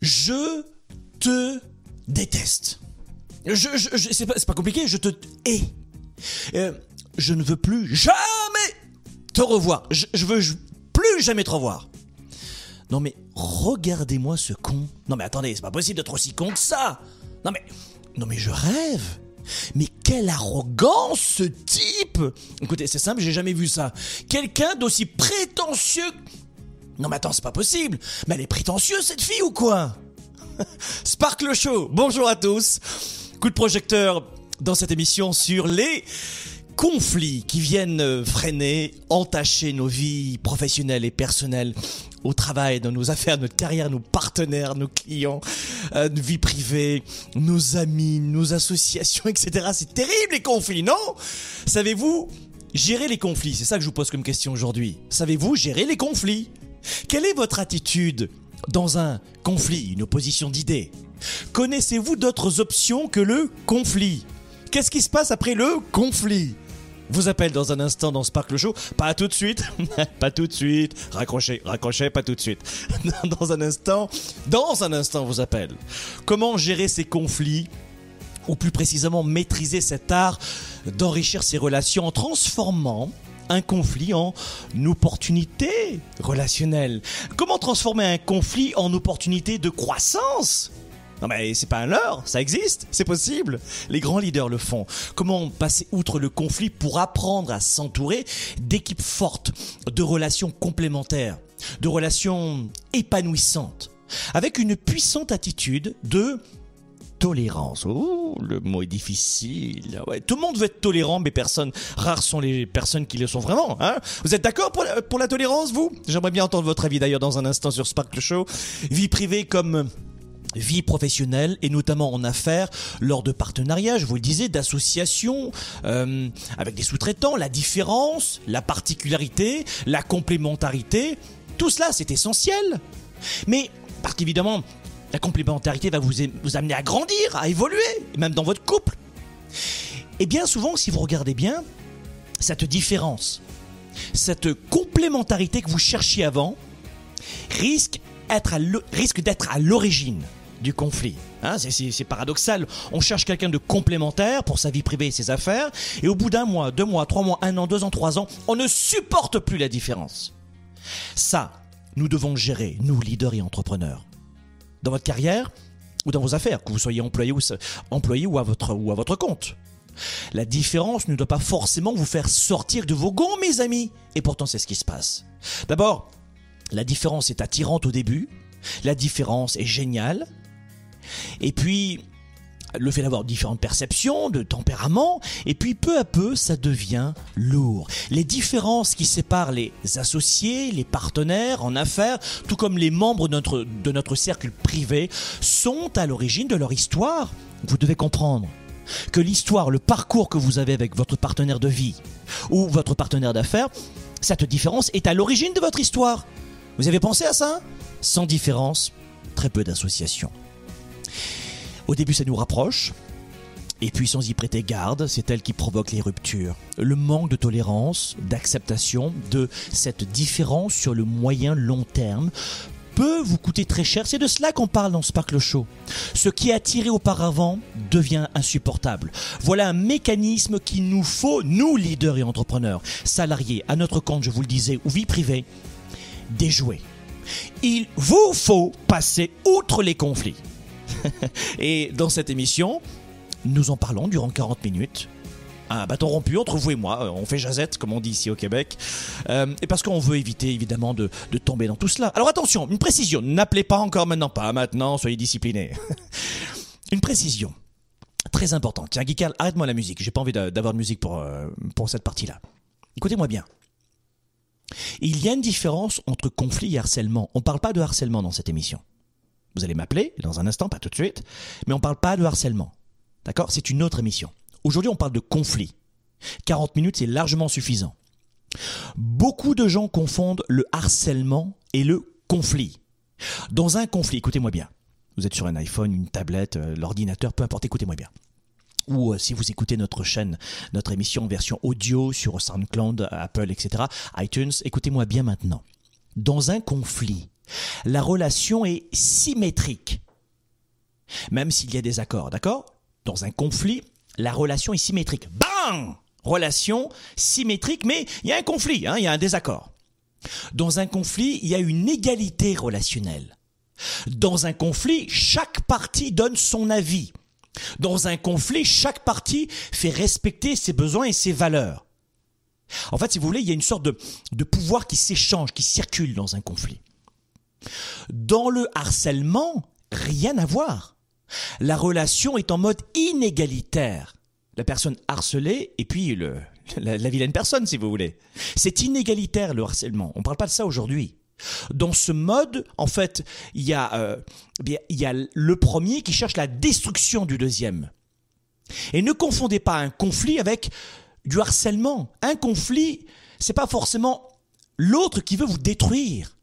Je te déteste. Je, c'est pas, compliqué, je te hais. Euh, je ne veux plus jamais te revoir. Je, je veux plus jamais te revoir. Non mais regardez-moi ce con. Non mais attendez, c'est pas possible d'être aussi con que ça. Non mais non mais je rêve. Mais quelle arrogance ce type Écoutez, c'est simple, j'ai jamais vu ça. Quelqu'un d'aussi prétentieux. Non mais attends, c'est pas possible. Mais elle est prétentieuse cette fille ou quoi? Sparkle Show, bonjour à tous. Coup de projecteur dans cette émission sur les conflits qui viennent euh, freiner, entacher nos vies professionnelles et personnelles au travail, dans nos affaires, notre carrière, nos partenaires, nos clients, euh, nos vies privées, nos amis, nos associations, etc. C'est terrible les conflits, non? Savez-vous gérer les conflits? C'est ça que je vous pose comme question aujourd'hui. Savez-vous gérer les conflits? Quelle est votre attitude dans un conflit, une opposition d'idées? Connaissez-vous d'autres options que le conflit? Qu'est-ce qui se passe après le conflit? Vous appelle dans un instant dans Sparkle Show. Pas tout de suite. pas tout de suite. Raccrochez, raccrochez, pas tout de suite. dans un instant, dans un instant, vous appelle. Comment gérer ces conflits? Ou plus précisément maîtriser cet art d'enrichir ses relations en transformant un conflit en opportunité relationnelle. Comment transformer un conflit en opportunité de croissance? Non mais c'est pas un leurre, ça existe, c'est possible. Les grands leaders le font. Comment passer outre le conflit pour apprendre à s'entourer d'équipes fortes, de relations complémentaires, de relations épanouissantes, avec une puissante attitude de tolérance. Oh, le mot est difficile. Tout le monde veut être tolérant, mais personne, rares sont les personnes qui le sont vraiment. Hein vous êtes d'accord pour la, pour la tolérance, vous? J'aimerais bien entendre votre avis d'ailleurs dans un instant sur Sparkle Show. Vie privée comme vie professionnelle et notamment en affaires lors de partenariats, je vous le disais, d'associations euh, avec des sous-traitants, la différence, la particularité, la complémentarité, tout cela c'est essentiel. Mais parce qu'évidemment, la complémentarité va vous, amener à grandir, à évoluer, même dans votre couple. Et bien souvent, si vous regardez bien, cette différence, cette complémentarité que vous cherchiez avant, risque, d'être à l'origine du conflit. Hein, c'est- paradoxal. On cherche quelqu'un de complémentaire pour sa vie privée et ses affaires, et au bout d'un mois, deux mois, trois mois, un an, deux ans, trois ans, on ne supporte plus la différence. Ça, nous devons gérer, nous, leaders et entrepreneurs. Dans votre carrière ou dans vos affaires, que vous soyez employé ou, à, votre, à votre compte. La différence ne doit pas forcément vous faire sortir de vos gonds, mes amis. Et pourtant, c'est ce qui se passe. D'abord, la différence est attirante au début. La différence est géniale. Et puis, le fait d'avoir différentes perceptions, de tempérament, et puis peu à peu, ça devient lourd. Les différences qui séparent les associés, les partenaires en affaires, tout comme les membres de notre, de notre cercle privé, sont à l'origine de leur histoire. Vous devez comprendre que l'histoire, le parcours que vous avez avec votre partenaire de vie ou votre partenaire d'affaires, cette différence est à l'origine de votre histoire. Vous avez pensé à ça? Sans différence, très peu d'associations. Au début, ça nous rapproche. Et puis, sans y prêter garde, c'est elle qui provoque les ruptures. Le manque de tolérance, d'acceptation de cette différence sur le moyen long terme peut vous coûter très cher. C'est de cela qu'on parle dans Sparkle Show. Ce qui attiré auparavant devient insupportable. Voilà un mécanisme qu'il nous faut, nous leaders et entrepreneurs, salariés, à notre compte, je vous le disais, ou vie privée, déjouer. Il vous faut passer outre les conflits. et dans cette émission, nous en parlons durant 40 minutes. Un bâton rompu entre vous et moi, on fait jazette comme on dit ici au Québec, Euh, et parce qu'on veut éviter évidemment de, tomber dans tout cela. Alors attention, une précision, n'appelez pas encore maintenant, pas maintenant, soyez disciplinés. une précision très importante. Tiens, Guical, arrête-moi la musique, j'ai pas envie d'a- d'avoir de musique pour, euh, pour cette partie-là. Écoutez-moi bien. Il y a une différence entre conflit et harcèlement. On ne parle pas de harcèlement dans cette émission. Vous allez m'appeler dans un instant, pas tout de suite, mais on ne parle pas de harcèlement. D'accord? C'est une autre émission. Aujourd'hui, on parle de conflit. 40 minutes, c'est largement suffisant. Beaucoup de gens confondent le harcèlement et le conflit. Dans un conflit, écoutez-moi bien. Vous êtes sur un iPhone, une tablette, euh, l'ordinateur, peu importe, écoutez-moi bien ou euh, si vous écoutez notre chaîne, notre émission en version audio sur SoundCloud, Apple, etc., iTunes, écoutez-moi bien maintenant. Dans un conflit, la relation est symétrique, même s'il y a des accords, d'accord? Dans un conflit, la relation est symétrique. Bang Relation symétrique, mais il y a un conflit, hein, il y a un désaccord. Dans un conflit, il y a une égalité relationnelle. Dans un conflit, chaque partie donne son avis. Dans un conflit, chaque partie fait respecter ses besoins et ses valeurs. En fait, si vous voulez, il y a une sorte de, de pouvoir qui s'échange, qui circule dans un conflit. Dans le harcèlement, rien à voir. La relation est en mode inégalitaire. La personne harcelée et puis le, la, la vilaine personne, si vous voulez. C'est inégalitaire le harcèlement. On ne parle pas de ça aujourd'hui. Dans ce mode, en fait, il y, a, euh, bien, il y a le premier qui cherche la destruction du deuxième. Et ne confondez pas un conflit avec du harcèlement. Un conflit, c'est pas forcément l'autre qui veut vous détruire.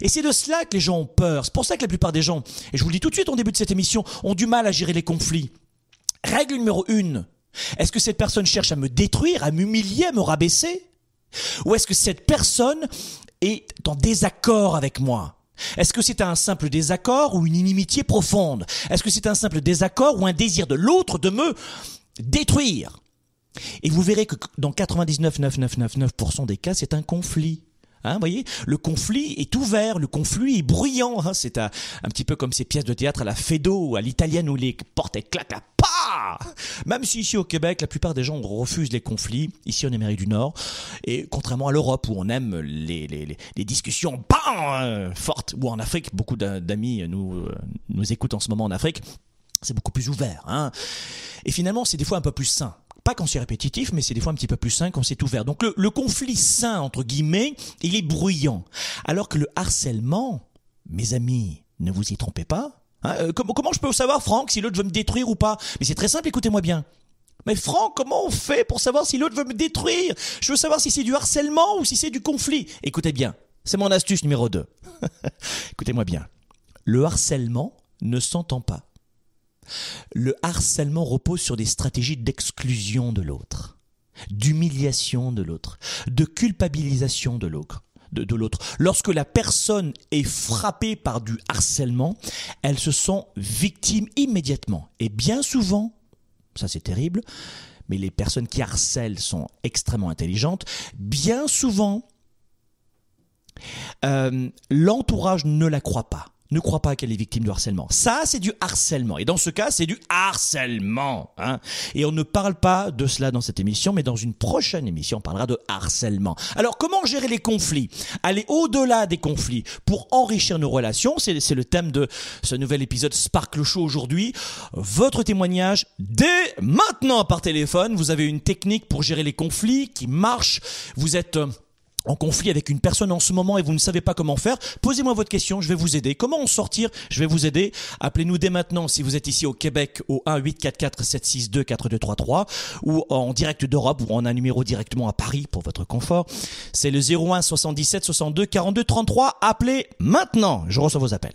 Et c'est de cela que les gens ont peur. C'est pour ça que la plupart des gens, et je vous le dis tout de suite au début de cette émission, ont du mal à gérer les conflits. Règle numéro une. Est-ce que cette personne cherche à me détruire, à m'humilier, à me rabaisser? Ou est-ce que cette personne est en désaccord avec moi? Est-ce que c'est un simple désaccord ou une inimitié profonde? Est-ce que c'est un simple désaccord ou un désir de l'autre de me détruire? Et vous verrez que dans 99,9999% des cas, c'est un conflit. Hein, voyez, le conflit est ouvert, le conflit est bruyant. Hein, c'est un, petit peu comme ces pièces de théâtre à la Fedo ou à l'italienne où les portes éclatent à pas. Même si ici au Québec, la plupart des gens refusent les conflits, ici en Amérique du Nord, et contrairement à l'Europe où on aime les, discussions bam, fortes, ou en Afrique, beaucoup d'amis nous, nous écoutent en ce moment en Afrique, c'est beaucoup plus ouvert. Hein. Et finalement, c'est des fois un peu plus sain pas quand c'est répétitif, mais c'est des fois un petit peu plus sain quand c'est ouvert. Donc le, le, conflit sain, entre guillemets, il est bruyant. Alors que le harcèlement, mes amis, ne vous y trompez pas. Hein, euh, comment, comment je peux savoir, Franck, si l'autre veut me détruire ou pas? Mais c'est très simple, écoutez-moi bien. Mais Franck, comment on fait pour savoir si l'autre veut me détruire? Je veux savoir si c'est du harcèlement ou si c'est du conflit. Écoutez bien, c'est mon astuce numéro 2. Écoutez-moi bien. Le harcèlement ne s'entend pas. Le harcèlement repose sur des stratégies d'exclusion de l'autre, d'humiliation de l'autre, de culpabilisation de l'autre. Lorsque la personne est frappée par du harcèlement, elle se sent victime immédiatement. Et bien souvent, ça c'est terrible, mais les personnes qui harcèlent sont extrêmement intelligentes, bien souvent, euh, l'entourage ne la croit pas ne croit pas qu'elle est victime de harcèlement. Ça, c'est du harcèlement. Et dans ce cas, c'est du harcèlement. Hein. Et on ne parle pas de cela dans cette émission, mais dans une prochaine émission, on parlera de harcèlement. Alors, comment gérer les conflits? Aller au-delà des conflits pour enrichir nos relations. C'est le thème de ce nouvel épisode Sparkle Show aujourd'hui. Votre témoignage dès maintenant par téléphone. Vous avez une technique pour gérer les conflits qui marche. Vous êtes en conflit avec une personne en ce moment et vous ne savez pas comment faire, posez-moi votre question, je vais vous aider. Comment en sortir Je vais vous aider. Appelez-nous dès maintenant si vous êtes ici au Québec au 1 844 762 4233 ou en direct d'Europe ou en un numéro directement à Paris pour votre confort. C'est le 01 77 62 42 33. Appelez maintenant. Je reçois vos appels.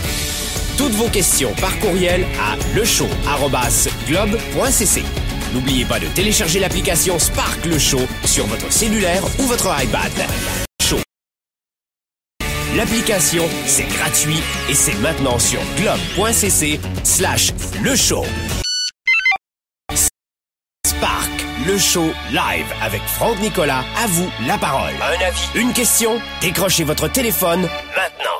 Toutes vos questions par courriel à lechaud@globe.cc. N'oubliez pas de télécharger l'application Spark Le Show sur votre cellulaire ou votre iPad. L'application, c'est gratuit et c'est maintenant sur globe.cc slash le show. Spark, le show live avec Franck Nicolas. À vous la parole. Un avis, une question Décrochez votre téléphone maintenant.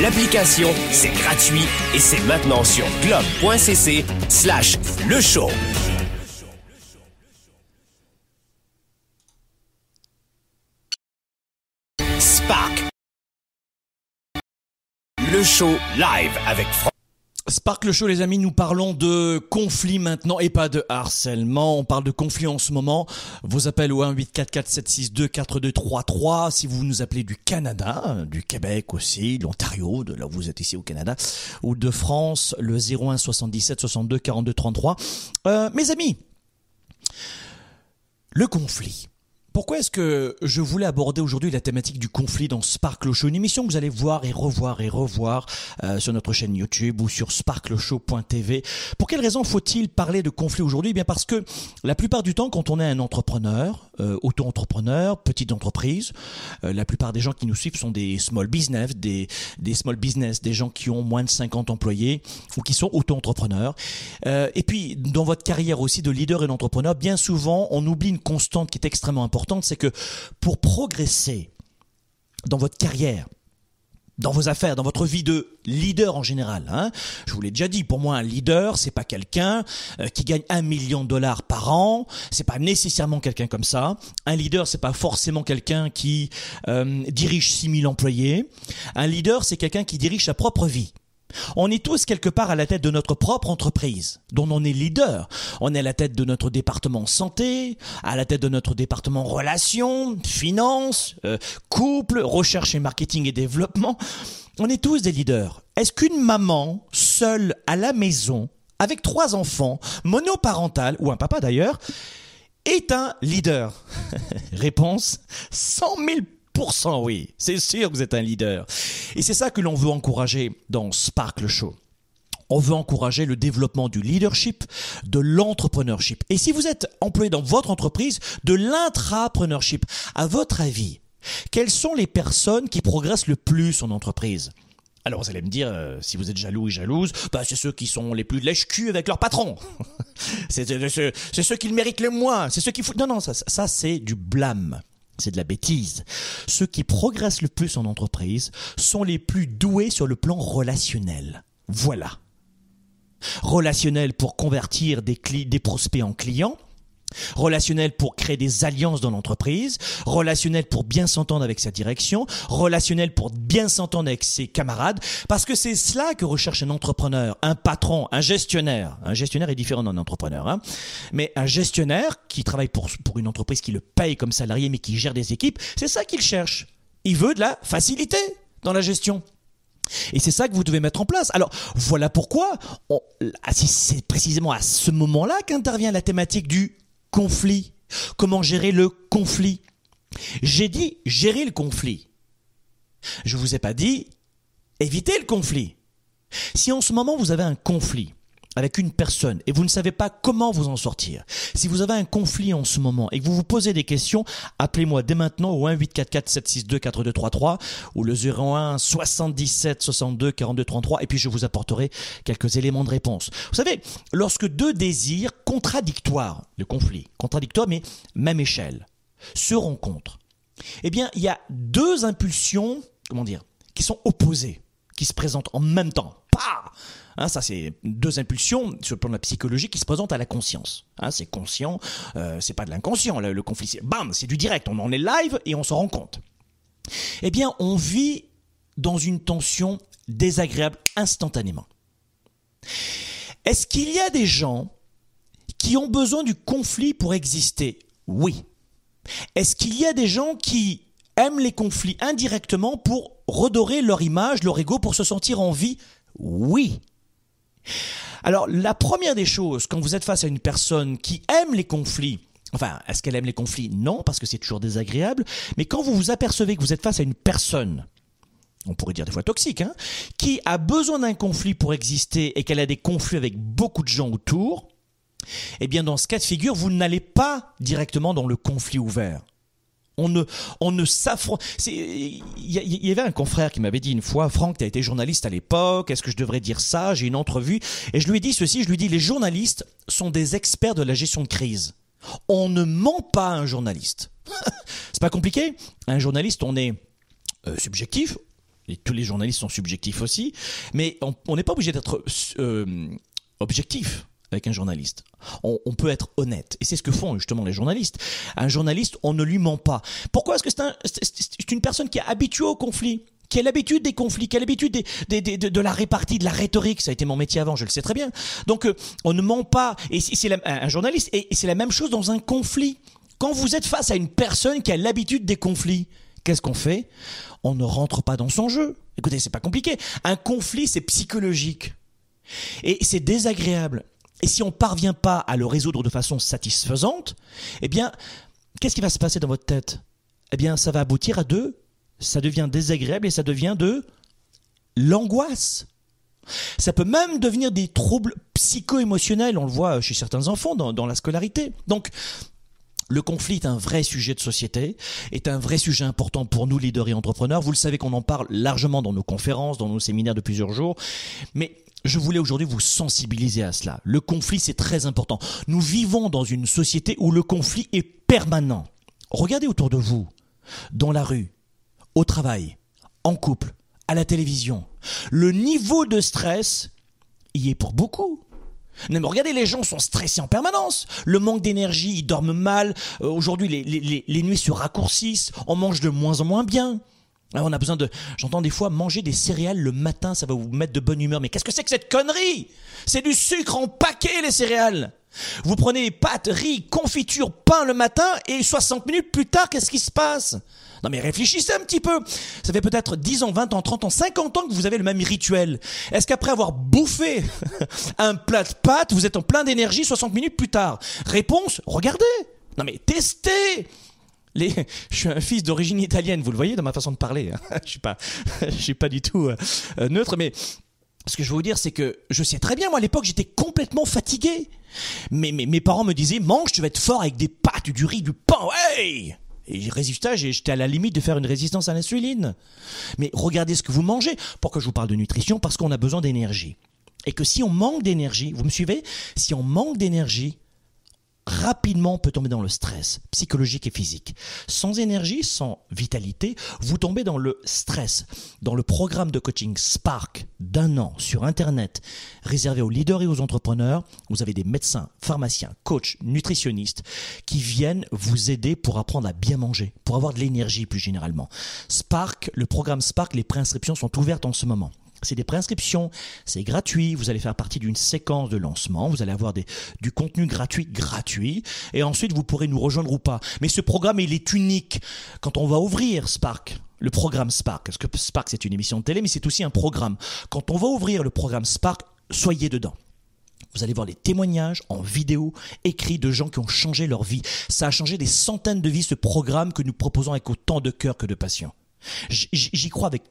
L'application, c'est gratuit et c'est maintenant sur globe.cc slash le show. Spark. Le show live avec Franck. Spark le show les amis, nous parlons de conflit maintenant et pas de harcèlement. On parle de conflit en ce moment. Vos appels au 1 844 762 4233 si vous nous appelez du Canada, du Québec aussi, de l'Ontario, de là où vous êtes ici au Canada, ou de France, le 01 77 62 42 33. Euh, mes amis, le conflit. Pourquoi est-ce que je voulais aborder aujourd'hui la thématique du conflit dans Sparkle Show Une émission que vous allez voir et revoir et revoir euh, sur notre chaîne YouTube ou sur sparkleshow.tv. Pour quelle raison faut-il parler de conflit aujourd'hui? Eh bien parce que la plupart du temps, quand on est un entrepreneur, euh, auto-entrepreneur, petite entreprise, euh, la plupart des gens qui nous suivent sont des small business, des, des small business, des gens qui ont moins de 50 employés ou qui sont auto-entrepreneurs. Euh, et puis, dans votre carrière aussi de leader et d'entrepreneur, bien souvent, on oublie une constante qui est extrêmement importante c'est que pour progresser dans votre carrière, dans vos affaires, dans votre vie de leader en général. Hein. Je vous l'ai déjà dit, pour moi un leader, c'est pas quelqu'un euh, qui gagne un million de dollars par an, c'est pas nécessairement quelqu'un comme ça. Un leader, c'est pas forcément quelqu'un qui euh, dirige 6000 employés. Un leader, c'est quelqu'un qui dirige sa propre vie. On est tous quelque part à la tête de notre propre entreprise, dont on est leader. On est à la tête de notre département santé, à la tête de notre département relations, finances, euh, couple, recherche et marketing et développement. On est tous des leaders. Est-ce qu'une maman, seule à la maison, avec trois enfants, monoparentale, ou un papa d'ailleurs, est un leader? Réponse 100 000 oui. C'est sûr que vous êtes un leader. Et c'est ça que l'on veut encourager dans Sparkle Show. On veut encourager le développement du leadership, de l'entrepreneurship. Et si vous êtes employé dans votre entreprise, de l'intrapreneurship, à votre avis, quelles sont les personnes qui progressent le plus en entreprise? Alors vous allez me dire, euh, si vous êtes jaloux et jalouse, bah, c'est ceux qui sont les plus lèche-cul avec leur patron. c'est ceux qui le méritent le moins. C'est ceux qui foutent... Non, non, ça, ça c'est du blâme c'est de la bêtise. Ceux qui progressent le plus en entreprise sont les plus doués sur le plan relationnel. Voilà. Relationnel pour convertir des, prospects en clients, relationnel pour créer des alliances dans l'entreprise, relationnel pour bien s'entendre avec sa direction, relationnel pour bien s'entendre avec ses camarades, parce que c'est cela que recherche un entrepreneur, un patron, un gestionnaire. Un gestionnaire est différent d'un entrepreneur, hein. mais un gestionnaire qui travaille pour, pour une entreprise qui le paye comme salarié mais qui gère des équipes, c'est ça qu'il cherche. Il veut de la facilité dans la gestion. Et c'est ça que vous devez mettre en place. Alors voilà pourquoi c'est précisément à ce moment-là qu'intervient la thématique du conflit. Comment gérer le conflit? J'ai dit gérer le conflit. Je vous ai pas dit éviter le conflit. Si en ce moment vous avez un conflit, avec une personne et vous ne savez pas comment vous en sortir, si vous avez un conflit en ce moment et que vous vous posez des questions, appelez-moi dès maintenant au 1 844 762 4233 ou le 01 77 62 42 33 et puis je vous apporterai quelques éléments de réponse. Vous savez, lorsque deux désirs contradictoires, le conflit, contradictoire mais même échelle, se rencontrent, eh bien, il y a deux impulsions, comment dire, qui sont opposées qui se présentent en même temps. Pas Hein, ça, c'est deux impulsions sur le plan de la psychologie qui se présentent à la conscience. Hein, c'est conscient, euh, c'est pas de l'inconscient. Le, conflit, bam, c'est du direct. On en est live et on s'en rend compte. Eh bien, on vit dans une tension désagréable instantanément. Est-ce qu'il y a des gens qui ont besoin du conflit pour exister? Oui. Est-ce qu'il y a des gens qui aiment les conflits indirectement pour redorer leur image, leur ego, pour se sentir en vie? Oui. Alors, la première des choses, quand vous êtes face à une personne qui aime les conflits, enfin, est-ce qu'elle aime les conflits? Non, parce que c'est toujours désagréable, mais quand vous vous apercevez que vous êtes face à une personne, on pourrait dire des fois toxique, hein, qui a besoin d'un conflit pour exister et qu'elle a des conflits avec beaucoup de gens autour, eh bien, dans ce cas de figure, vous n'allez pas directement dans le conflit ouvert. On ne, on ne s'affronte. Il y, avait un confrère qui m'avait dit une fois, Franck, tu as été journaliste à l'époque, est-ce que je devrais dire ça? J'ai une entrevue. Et je lui ai dit ceci, je lui ai dit, les journalistes sont des experts de la gestion de crise. On ne ment pas à un journaliste. C'est pas compliqué. Un journaliste, on est euh, subjectif. Et tous les journalistes sont subjectifs aussi. Mais on n'est pas obligé d'être euh, objectif avec un journaliste. On, peut être honnête. Et c'est ce que font justement les journalistes. Un journaliste, on ne lui ment pas. Pourquoi Est-ce que c'est une personne qui est habituée au conflit qui a l'habitude des conflits, qui a l'habitude de, la répartie, de la rhétorique? Ça a été mon métier avant, je le sais très bien. Donc, euh, on ne ment pas. Et c'est un journaliste, et c'est la même chose dans un conflit. Quand vous êtes face à une personne qui a l'habitude des conflits, qu'est-ce qu'on fait? On ne rentre pas dans son jeu. Écoutez, c'est pas compliqué. Un conflit, c'est psychologique. Et c'est désagréable. Et si on ne parvient pas à le résoudre de façon satisfaisante, eh bien, qu'est-ce qui va se passer dans votre tête? Eh bien, ça va aboutir à deux. Ça devient désagréable et ça devient de l'angoisse. Ça peut même devenir des troubles psycho-émotionnels, on le voit chez certains enfants dans, dans la scolarité. Donc, le conflit est un vrai sujet de société, est un vrai sujet important pour nous, leaders et entrepreneurs. Vous le savez qu'on en parle largement dans nos conférences, dans nos séminaires de plusieurs jours. Mais je voulais aujourd'hui vous sensibiliser à cela. Le conflit, c'est très important. Nous vivons dans une société où le conflit est permanent. Regardez autour de vous, dans la rue, au travail, en couple, à la télévision. Le niveau de stress y est pour beaucoup. mais regardez, les gens sont stressés en permanence. Le manque d'énergie, ils dorment mal. Euh, aujourd'hui, les, les nuits se raccourcissent. On mange de moins en moins bien. Ah, on a besoin de. J'entends des fois manger des céréales le matin, ça va vous mettre de bonne humeur. Mais qu'est-ce que c'est que cette connerie? C'est du sucre en paquet, les céréales. Vous prenez pâtes, riz, confiture, pain le matin et 60 minutes plus tard, qu'est-ce qui se passe? Non mais réfléchissez un petit peu. Ça fait peut-être 10 ans, 20 ans, 30 ans, 50 ans que vous avez le même rituel. Est-ce qu'après avoir bouffé un plat de pâtes, vous êtes en plein d'énergie 60 minutes plus tard? Réponse, regardez. Non mais testez les, je suis un fils d'origine italienne, vous le voyez dans ma façon de parler. Hein. je suis pas, je suis pas du tout euh, neutre, mais ce que je veux vous dire, c'est que je sais très bien, moi à l'époque, j'étais complètement fatigué. Mais, mes parents me disaient, mange, tu vas être fort avec des pâtes, du riz, du pain, ouais et résultat, j'étais à la limite de faire une résistance à l'insuline. Mais regardez ce que vous mangez. Pourquoi je vous parle de nutrition? Parce qu'on a besoin d'énergie. Et que si on manque d'énergie, vous me suivez? Si on manque d'énergie, rapidement peut tomber dans le stress psychologique et physique. Sans énergie, sans vitalité, vous tombez dans le stress. Dans le programme de coaching Spark d'un an sur Internet, réservé aux leaders et aux entrepreneurs, vous avez des médecins, pharmaciens, coachs, nutritionnistes qui viennent vous aider pour apprendre à bien manger, pour avoir de l'énergie plus généralement. Spark, le programme Spark, les préinscriptions sont ouvertes en ce moment. C'est des préinscriptions, c'est gratuit, vous allez faire partie d'une séquence de lancement, vous allez avoir du contenu gratuit, gratuit, et ensuite vous pourrez nous rejoindre ou pas. Mais ce programme, il est unique. Quand on va ouvrir Spark, le programme Spark, parce que Spark c'est une émission de télé, mais c'est aussi un programme. Quand on va ouvrir le programme Spark, soyez dedans. Vous allez voir les témoignages en vidéo, écrits de gens qui ont changé leur vie. Ça a changé des centaines de vies, ce programme que nous proposons avec autant de cœur que de passion. J'y crois avec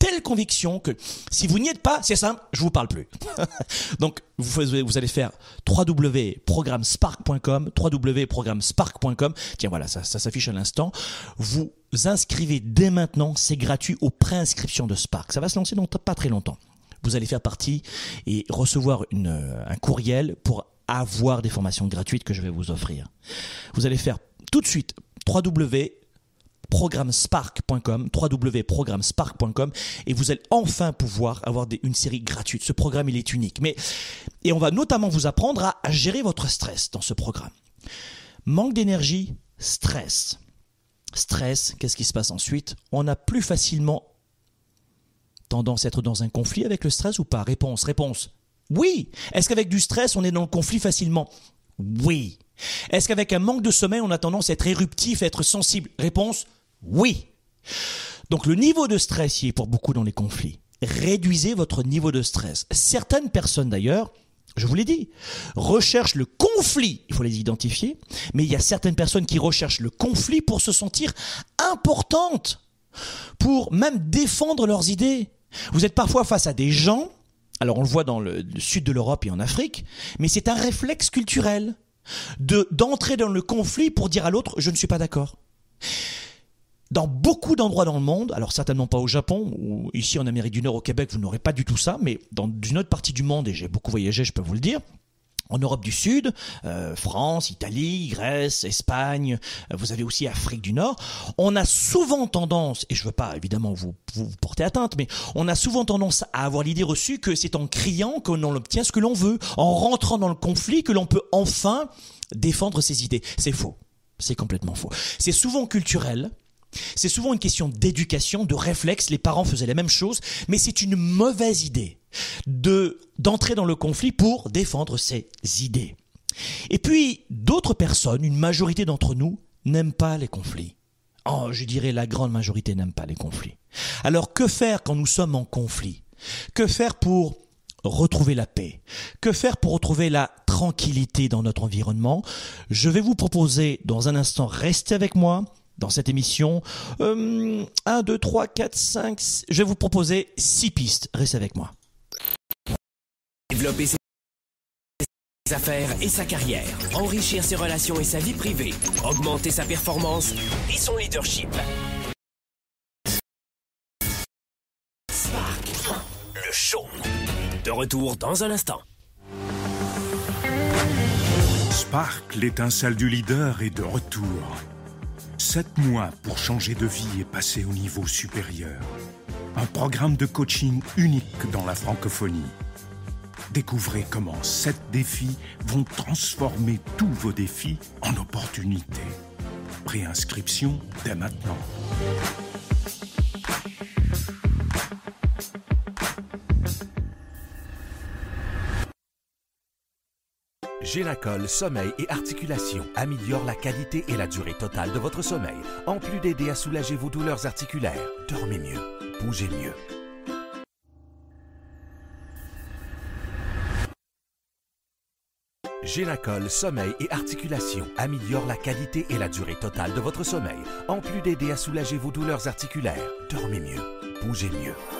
telle conviction que si vous n'y êtes pas, c'est simple, je vous parle plus. Donc vous, allez faire www.programmespark.com, www.programmespark.com. Tiens voilà, ça, s'affiche à l'instant. Vous inscrivez dès maintenant, c'est gratuit aux préinscriptions de Spark. Ça va se lancer dans pas très longtemps. Vous allez faire partie et recevoir une, un courriel pour avoir des formations gratuites que je vais vous offrir. Vous allez faire tout de suite www programmespark.com, www.programmespark.com, et vous allez enfin pouvoir avoir une série gratuite. Ce programme, il est unique. Mais, et on va notamment vous apprendre à, à gérer votre stress dans ce programme. Manque d'énergie, stress. Stress, qu'est-ce qui se passe ensuite? On a plus facilement tendance à être dans un conflit avec le stress ou pas? Réponse, réponse. Oui. Est-ce qu'avec du stress, on est dans le conflit facilement? Oui. Est-ce qu'avec un manque de sommeil, on a tendance à être éruptif, à être sensible? Réponse Oui. Donc le niveau de stress y est pour beaucoup dans les conflits. Réduisez votre niveau de stress. Certaines personnes d'ailleurs, je vous l'ai dit, recherchent le conflit, il faut les identifier, mais il y a certaines personnes qui recherchent le conflit pour se sentir importantes, pour même défendre leurs idées. Vous êtes parfois face à des gens, alors on le voit dans le, sud de l'Europe et en Afrique, mais c'est un réflexe culturel de d'entrer dans le conflit pour dire à l'autre je ne suis pas d'accord. Dans beaucoup d'endroits dans le monde, alors certainement pas au Japon ou ici en Amérique du Nord, au Québec, vous n'aurez pas du tout ça, mais dans une autre partie du monde, et j'ai beaucoup voyagé, je peux vous le dire, en Europe du Sud, euh, France, Italie, Grèce, Espagne, euh, vous avez aussi Afrique du Nord, on a souvent tendance, et je veux pas évidemment vous, vous porter atteinte, mais on a souvent tendance à avoir l'idée reçue que c'est en criant que l'on obtient ce que l'on veut, en rentrant dans le conflit que l'on peut enfin défendre ses idées. C'est faux. C'est complètement faux. C'est souvent culturel. C'est souvent une question d'éducation, de réflexe. Les parents faisaient la même chose, mais c'est une mauvaise idée de d'entrer dans le conflit pour défendre ses idées. Et puis d'autres personnes, une majorité d'entre nous, n'aiment pas les conflits. Oh, je dirais la grande majorité n'aime pas les conflits. Alors que faire quand nous sommes en conflit? Que faire pour retrouver la paix? Que faire pour retrouver la tranquillité dans notre environnement? Je vais vous proposer dans un instant, restez avec moi, dans cette émission. Euh, 1, 2, 3, 4, 5, je vais vous proposer 6 pistes. Restez avec moi. Développer ses affaires et sa carrière, enrichir ses relations et sa vie privée, augmenter sa performance et son leadership. Spark, le show. De retour dans un instant. Spark, l'étincelle du leader, est de retour. Sept mois pour changer de vie et passer au niveau supérieur. Un programme de coaching unique dans la francophonie. Découvrez comment sept défis vont transformer tous vos défis en opportunités. Préinscription dès maintenant. Génacol Sommeil et Articulation améliore la qualité et la durée totale de votre sommeil, en plus d'aider à soulager vos douleurs articulaires. Dormez mieux, bougez mieux. Génacol Sommeil et Articulation améliore la qualité et la durée totale de votre sommeil, en plus d'aider à soulager vos douleurs articulaires. Dormez mieux, bougez mieux.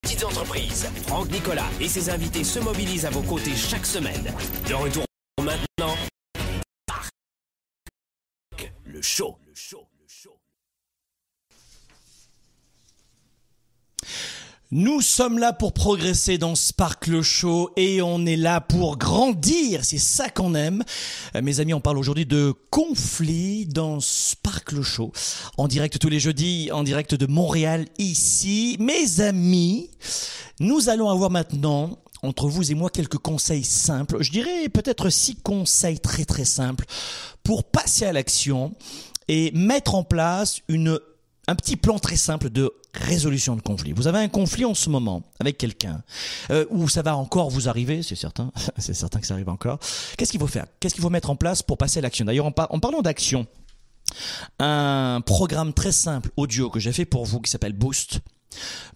Petites entreprises, Franck Nicolas et ses invités se mobilisent à vos côtés chaque semaine. De retour maintenant. Le show. Le show. Nous sommes là pour progresser dans Sparkle Show et on est là pour grandir. C'est ça qu'on aime. Euh, mes amis, on parle aujourd'hui de conflit dans Sparkle Show. En direct tous les jeudis, en direct de Montréal ici. Mes amis, nous allons avoir maintenant entre vous et moi quelques conseils simples. Je dirais peut-être six conseils très très simples pour passer à l'action et mettre en place une un petit plan très simple de résolution de conflit. Vous avez un conflit en ce moment avec quelqu'un, euh, ou ça va encore vous arriver, c'est certain, c'est certain que ça arrive encore. Qu'est-ce qu'il faut faire? Qu'est-ce qu'il faut mettre en place pour passer à l'action? D'ailleurs, en, en parlant d'action, un programme très simple audio que j'ai fait pour vous qui s'appelle Boost.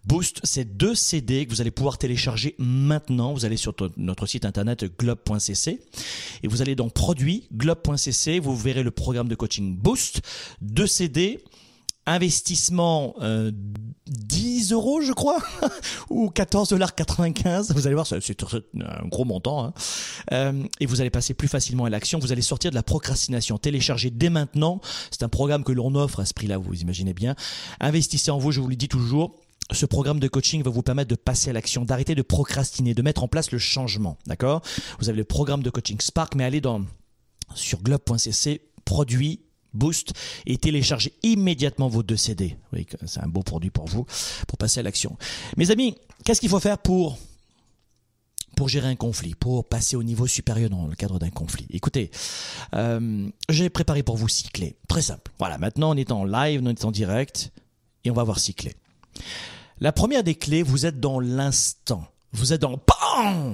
Boost, c'est deux CD que vous allez pouvoir télécharger maintenant. Vous allez sur notre site internet globe.cc et vous allez dans produits globe.cc. Vous verrez le programme de coaching Boost. Deux CD investissement euh, 10 euros, je crois, ou 14,95 Vous allez voir, c'est un gros montant. Hein. Euh, et vous allez passer plus facilement à l'action. Vous allez sortir de la procrastination. Téléchargez dès maintenant. C'est un programme que l'on offre à ce prix-là, vous imaginez bien. Investissez en vous, je vous le dis toujours. Ce programme de coaching va vous permettre de passer à l'action, d'arrêter de procrastiner, de mettre en place le changement. D'accord? Vous avez le programme de coaching Spark, mais allez dans sur globe.cc, produit Boost et téléchargez immédiatement vos deux CD. Oui, c'est un beau produit pour vous, pour passer à l'action. Mes amis, qu'est-ce qu'il faut faire pour pour gérer un conflit, pour passer au niveau supérieur dans le cadre d'un conflit? Écoutez, euh, j'ai préparé pour vous six clés. Très simple. Voilà, maintenant on est en live, on est en direct, et on va voir six clés. La première des clés, vous êtes dans l'instant. Vous êtes dans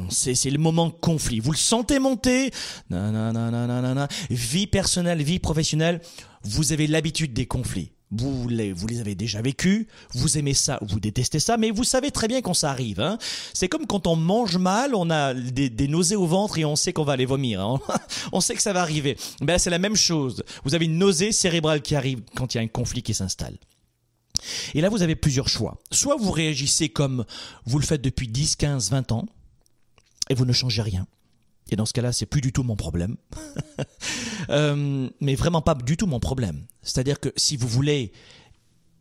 c'est c'est le moment conflit. Vous le sentez monter? Nanana, vie personnelle, vie professionnelle. Vous avez l'habitude des conflits. Vous les, vous les avez déjà vécus, vous aimez ça, vous détestez ça, mais vous savez très bien quand ça arrive. Hein. C'est comme quand on mange mal, on a des, des nausées au ventre et on sait qu'on va les vomir. Hein. on sait que ça va arriver. Ben, c'est la même chose. Vous avez une nausée cérébrale qui arrive quand il y a un conflit qui s'installe. Et là, vous avez plusieurs choix. Soit vous réagissez comme vous le faites depuis 10, 15, 20 ans, et vous ne changez rien. Et dans ce cas-là, c'est plus du tout mon problème. euh, mais vraiment pas du tout mon problème. C'est-à-dire que si vous voulez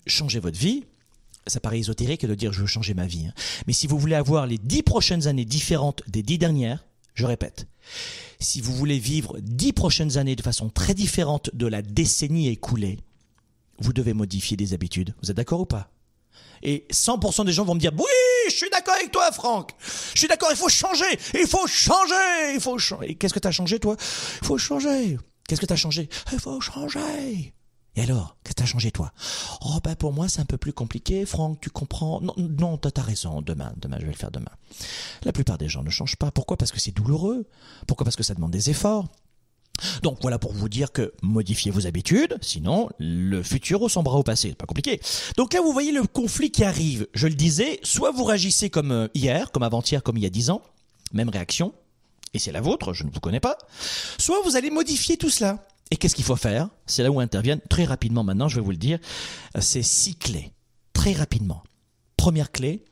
changer votre vie, ça paraît ésotérique de dire je veux changer ma vie. Hein. Mais si vous voulez avoir les dix prochaines années différentes des dix dernières, je répète, si vous voulez vivre dix prochaines années de façon très différente de la décennie écoulée, vous devez modifier des habitudes. Vous êtes d'accord ou pas? Et 100% des gens vont me dire oui, je suis d'accord avec toi, Franck. Je suis d'accord, il faut changer, il faut changer, il faut changer. Qu'est-ce que tu as changé, toi? Il faut changer. Qu'est-ce que tu as changé? Il faut changer. Et alors, qu'est-ce que t'as changé toi? Oh ben pour moi c'est un peu plus compliqué, Franck, tu comprends Non, non, t'as raison, demain, demain, je vais le faire demain. La plupart des gens ne changent pas. Pourquoi? Parce que c'est douloureux. Pourquoi? Parce que ça demande des efforts. Donc voilà pour vous dire que modifiez vos habitudes, sinon le futur ressemblera au passé. Pas compliqué. Donc là vous voyez le conflit qui arrive. Je le disais, soit vous réagissez comme euh, hier, comme avant-hier, comme il y a dix ans, même réaction, et c'est la vôtre, je ne vous connais pas. Soit vous allez modifier tout cela. Et qu'est-ce qu'il faut faire? C'est là où interviennent très rapidement maintenant, je vais vous le dire, euh, c'est six clés. Très rapidement. Première clé,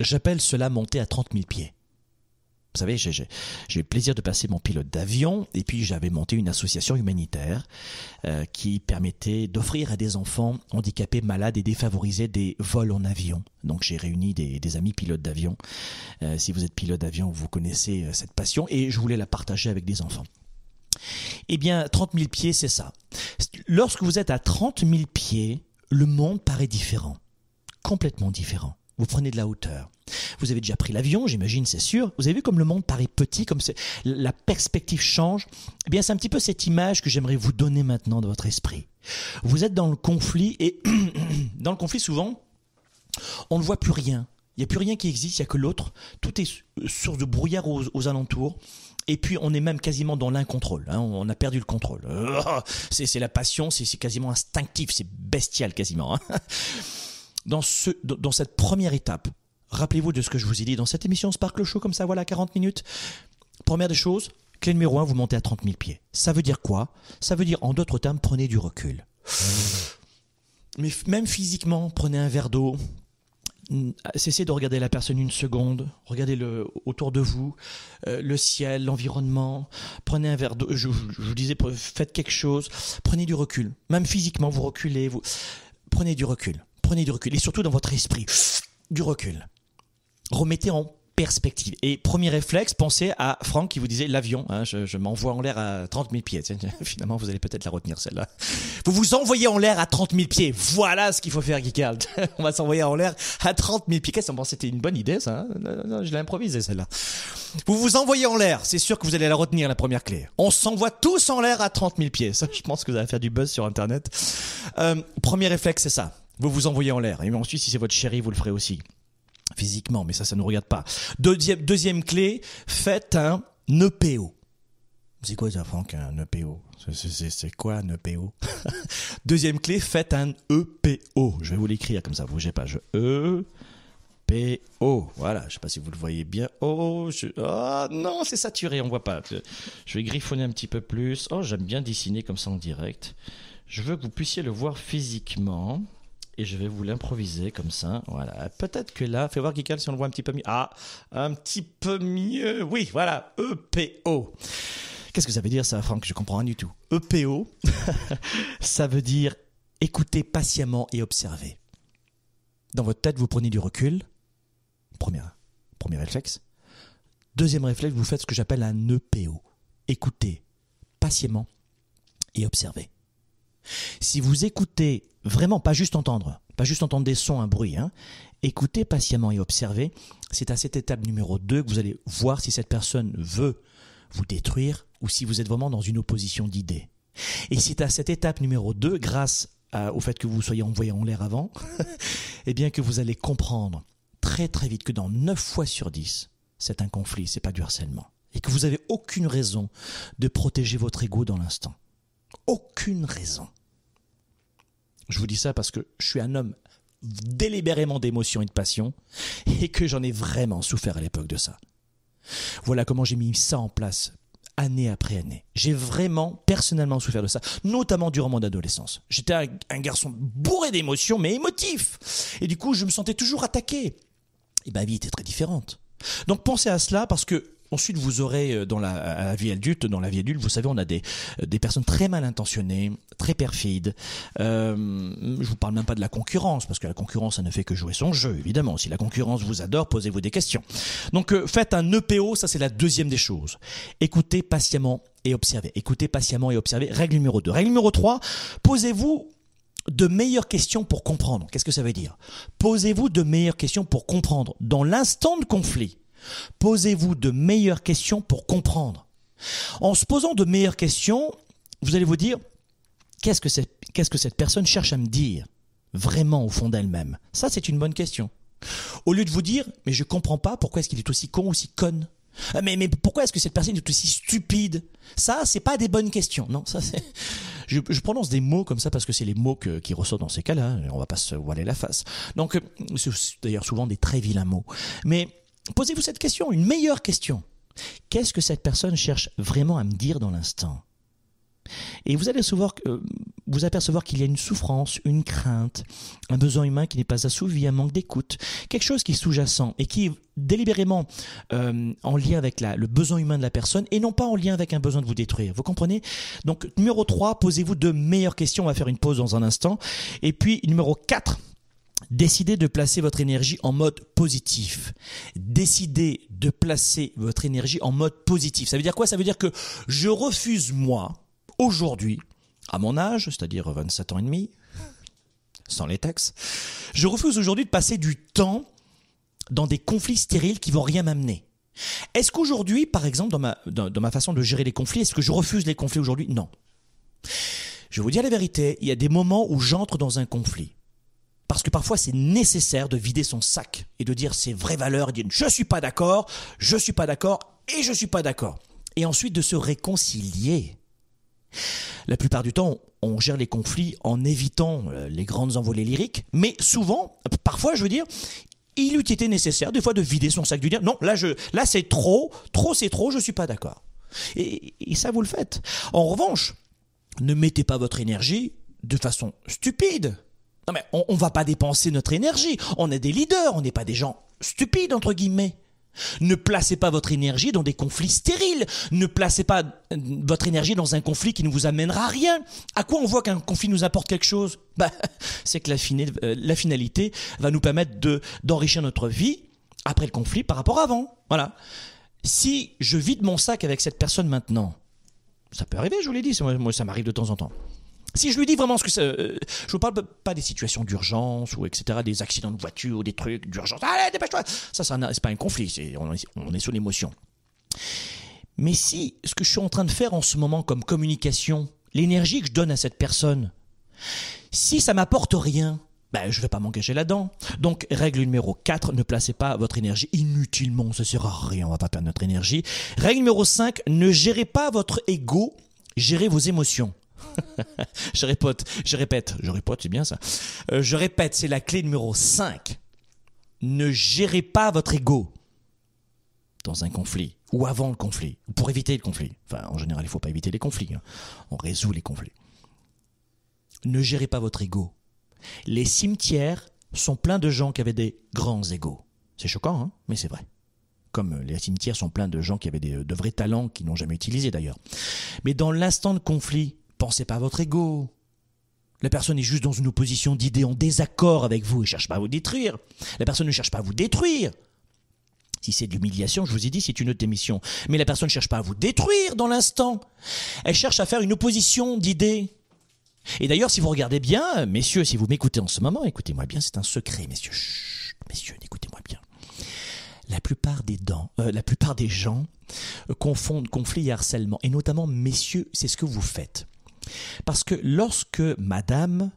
j'appelle cela monter à 30 000 pieds. Vous savez, j'ai eu le plaisir de passer mon pilote d'avion et puis j'avais monté une association humanitaire euh, qui permettait d'offrir à des enfants handicapés, malades et défavorisés des vols en avion. Donc j'ai réuni des, amis pilotes d'avion. Euh, si vous êtes pilote d'avion, vous connaissez euh, cette passion et je voulais la partager avec des enfants. Eh bien, 30 000 pieds, c'est ça. Lorsque vous êtes à 30 000 pieds, le monde paraît différent, complètement différent. Vous prenez de la hauteur. Vous avez déjà pris l'avion, j'imagine, c'est sûr. Vous avez vu comme le monde paraît petit, comme la perspective change. Eh bien, c'est un petit peu cette image que j'aimerais vous donner maintenant dans votre esprit. Vous êtes dans le conflit et dans le conflit, souvent, on ne voit plus rien. Il n'y a plus rien qui existe, il n'y a que l'autre. Tout est source de brouillard aux, alentours. Et puis on est même quasiment dans l'incontrôle. Hein. on a perdu le contrôle. c'est la passion, c'est quasiment instinctif, c'est bestial quasiment. Hein. Dans, ce, dans cette première étape, Rappelez-vous de ce que je vous ai dit dans cette émission Sparkle Show, comme ça, voilà, 40 minutes. Première des choses, clé numéro 1, vous montez à 30 000 pieds. Ça veut dire quoi? Ça veut dire, en d'autres termes, prenez du recul. Mais même physiquement, prenez un verre d'eau, cessez de regarder la personne une seconde, regardez autour de vous, euh, le ciel, l'environnement. Prenez un verre d'eau. Je, vous disais, faites quelque chose. Prenez du recul. Même physiquement, vous reculez. Prenez du recul. Prenez du recul et surtout dans votre esprit du recul. Remettez en perspective. Et premier réflexe, pensez à Franck qui vous disait l'avion. hein, je m'envoie en l'air à 30 000 pieds. Finalement, vous allez peut-être la retenir celle-là. Vous vous envoyez en l'air à 30 000 pieds. Voilà ce qu'il faut faire, Geekard. On va s'envoyer en l'air à 30 000 pieds. Qu'est-ce que c'était une bonne idée, ça. hein? Je l'ai improvisé, celle-là. Vous vous envoyez en l'air. C'est sûr que vous allez la retenir, la première clé. On s'envoie tous en l'air à 30 000 pieds. Ça, je pense que vous allez faire du buzz sur Internet. Euh, premier réflexe, c'est ça. Vous vous envoyez en l'air. Et ensuite, si c'est votre chéri, vous le ferez aussi physiquement, mais ça, ça ne nous regarde pas. Deuxième, deuxième clé, faites un EPO. C'est quoi ça, Franck, un EPO C'est- quoi un EPO Deuxième clé, faites un EPO. Je vais vous l'écrire comme ça, vous bougez pas. Je E. Voilà, je sais pas si vous le voyez bien. Oh, oh non, c'est saturé, on voit pas. Je vais griffonner un petit peu plus. Oh, j'aime bien dessiner comme ça en direct. Je veux que vous puissiez le voir physiquement. Et je vais vous l'improviser comme ça. Voilà. Peut-être que là, fais voir Kikal si on le voit un petit peu mieux. Ah, un petit peu mieux. Oui, voilà. EPO. Qu'est-ce que ça veut dire ça, Franck? Je comprends rien du tout. EPO, ça veut dire écouter patiemment et observer. Dans votre tête, vous prenez du recul. Premier, premier réflexe. Deuxième réflexe, vous faites ce que j'appelle un EPO. Écoutez patiemment et observer. Si vous écoutez vraiment, pas juste entendre, pas juste entendre des sons, un bruit, hein, écoutez patiemment et observez, c'est à cette étape numéro 2 que vous allez voir si cette personne veut vous détruire ou si vous êtes vraiment dans une opposition d'idées. Et c'est à cette étape numéro 2, grâce au fait que vous soyez envoyé en l'air avant, eh bien que vous allez comprendre très très vite que dans 9 fois sur 10, c'est un conflit, c'est pas du harcèlement. Et que vous avez aucune raison de protéger votre ego dans l'instant. Aucune raison. Je vous dis ça parce que je suis un homme délibérément d'émotion et de passion et que j'en ai vraiment souffert à l'époque de ça. Voilà comment j'ai mis ça en place année après année. J'ai vraiment personnellement souffert de ça, notamment durant mon adolescence. J'étais un, garçon bourré d'émotions, mais émotif. Et du coup, je me sentais toujours attaqué. Et ma vie était très différente. Donc pensez à cela parce que ensuite vous aurez euh, dans la, vie adulte, dans la vie adulte, vous savez, on a des, euh, des personnes très mal intentionnées, très perfides. Euh, je vous parle même pas de la concurrence parce que la concurrence ça ne fait que jouer son jeu évidemment. Si la concurrence vous adore, posez-vous des questions. Donc euh, faites un EPO, ça c'est la deuxième des choses. Écoutez patiemment et observez. Écoutez patiemment et observez. Règle numéro 2. Règle numéro 3, posez-vous de meilleures questions pour comprendre. Qu'est-ce que ça veut dire? Posez-vous de meilleures questions pour comprendre. Dans l'instant de conflit, posez-vous de meilleures questions pour comprendre. En se posant de meilleures questions, vous allez vous dire, qu'est-ce que, cette, personne cherche à me dire vraiment au fond d'elle-même? Ça, c'est une bonne question. Au lieu de vous dire, mais je comprends pas pourquoi est-ce qu'il est aussi con ou aussi conne Ah, mais, mais pourquoi est-ce que cette personne est aussi stupide? Ça, c'est pas des bonnes questions. Non, ça c'est. Je, prononce des mots comme ça parce que c'est les mots qui ressortent dans ces cas-là. On va pas se voiler la face. Donc, euh, c'est d'ailleurs souvent des très vilains mots. Mais posez-vous cette question, une meilleure question. Qu'est-ce que cette personne cherche vraiment à me dire dans l'instant? Et vous allez souvent, euh, vous apercevoir qu'il y a une souffrance, une crainte, un besoin humain qui n'est pas assouvi, un manque d'écoute, quelque chose qui est sous-jacent et qui est délibérément euh, en lien avec la, le besoin humain de la personne et non pas en lien avec un besoin de vous détruire. Vous comprenez? Donc numéro 3, posez-vous de meilleures questions. On va faire une pause dans un instant. Et puis numéro 4, Décidez de placer votre énergie en mode positif. Décidez de placer votre énergie en mode positif. Ça veut dire quoi? Ça veut dire que je refuse, moi, aujourd'hui, à mon âge, c'est-à-dire 27 ans et demi, sans les taxes, je refuse aujourd'hui de passer du temps dans des conflits stériles qui vont rien m'amener. Est-ce qu'aujourd'hui, par exemple, dans ma, dans, ma façon de gérer les conflits, est-ce que je refuse les conflits aujourd'hui? Non. Je vous dire la vérité, il y a des moments où j'entre dans un conflit. Parce que parfois c'est nécessaire de vider son sac et de dire ses vraies valeurs, et dire je suis pas d'accord, je suis pas d'accord et je suis pas d'accord. Et ensuite de se réconcilier. La plupart du temps, on gère les conflits en évitant euh, les grandes envolées lyriques, mais souvent, parfois je veux dire, il eût été nécessaire des fois de vider son sac, de dire non, là je, là c'est trop, trop c'est trop, je suis pas d'accord. Et ça vous le faites. En revanche, ne mettez pas votre énergie de façon stupide. Non mais on, va pas dépenser notre énergie. On est des leaders, on n'est pas des gens stupides entre guillemets. Ne placez pas votre énergie dans des conflits stériles. Ne placez pas euh, votre énergie dans un conflit qui ne vous amènera à rien. À quoi on voit qu'un conflit nous apporte quelque chose? Bah, C'est que la, euh, la, finalité va nous permettre de d'enrichir notre vie après le conflit par rapport à avant. Voilà. Si je vide mon sac avec cette personne maintenant, ça peut arriver, je vous l'ai dit, moi ça m'arrive de temps en temps. Si je lui dis vraiment ce que c'est, euh, je vous parle pas des situations d'urgence ou etc., des accidents de voiture des trucs d'urgence. Allez, dépêche-toi. Ça, ça c'est pas un conflit. On, est sur l'émotion. Mais si ce que je suis en train de faire en ce moment comme communication, l'énergie que je donne à cette personne, si ça m'apporte rien, ben, je vais pas m'engager là-dedans. Donc, règle numéro 4, ne placez pas votre énergie inutilement, ça sert à rien, on va pas perdre notre énergie. Règle numéro 5, ne gérez pas votre ego, gérez vos émotions. Je répète, je répète, je répète, c'est bien ça. Euh, je répète, c'est la clé numéro 5. Ne gérez pas votre ego dans un conflit ou avant le conflit, ou pour éviter le conflit. En général, il ne faut pas éviter les conflits. Hein. On résout les conflits. Ne gérez pas votre ego. Les cimetières sont pleins de gens qui avaient des grands égos. C'est choquant, hein mais c'est vrai. Comme les cimetières sont pleins de gens qui avaient de vrais talents qu'ils n'ont jamais utilisés d'ailleurs. Mais dans l'instant de conflit, Pensez pas à votre ego. La personne est juste dans une opposition d'idées en désaccord avec vous et cherche pas à vous détruire. La personne ne cherche pas à vous détruire. Si c'est de l'humiliation, je vous ai dit, c'est une autre. Mais la personne ne cherche pas à vous détruire dans l'instant. Elle cherche à faire une opposition d'idées. Et d'ailleurs, si vous regardez bien, messieurs, si vous m'écoutez en ce moment, écoutez-moi bien, c'est un secret, messieurs. Chut, messieurs, écoutez-moi bien. La plupart des dents, euh, la plupart des gens euh, confondent conflit et harcèlement. Et notamment, messieurs, c'est ce que vous faites. Parce que lorsque madame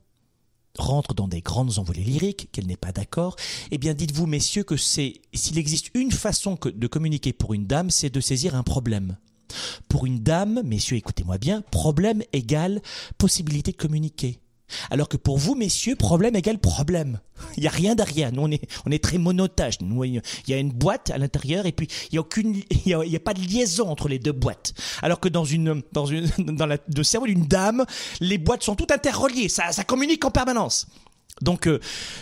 rentre dans des grandes envolées lyriques, qu'elle n'est pas d'accord, eh bien dites-vous, messieurs, que c'est s'il existe une façon de communiquer pour une dame, c'est de saisir un problème. Pour une dame, messieurs, écoutez-moi bien, problème égale possibilité de communiquer. Alors que pour vous, messieurs, problème égale problème. Il n'y a rien derrière. Nous, on est, on est très monotage. Il y a une boîte à l'intérieur et puis il n'y a a, pas de liaison entre les deux boîtes. Alors que dans une, dans une, dans la, le cerveau d'une dame, les boîtes sont toutes interreliées. Ça, ça communique en permanence. Donc, euh,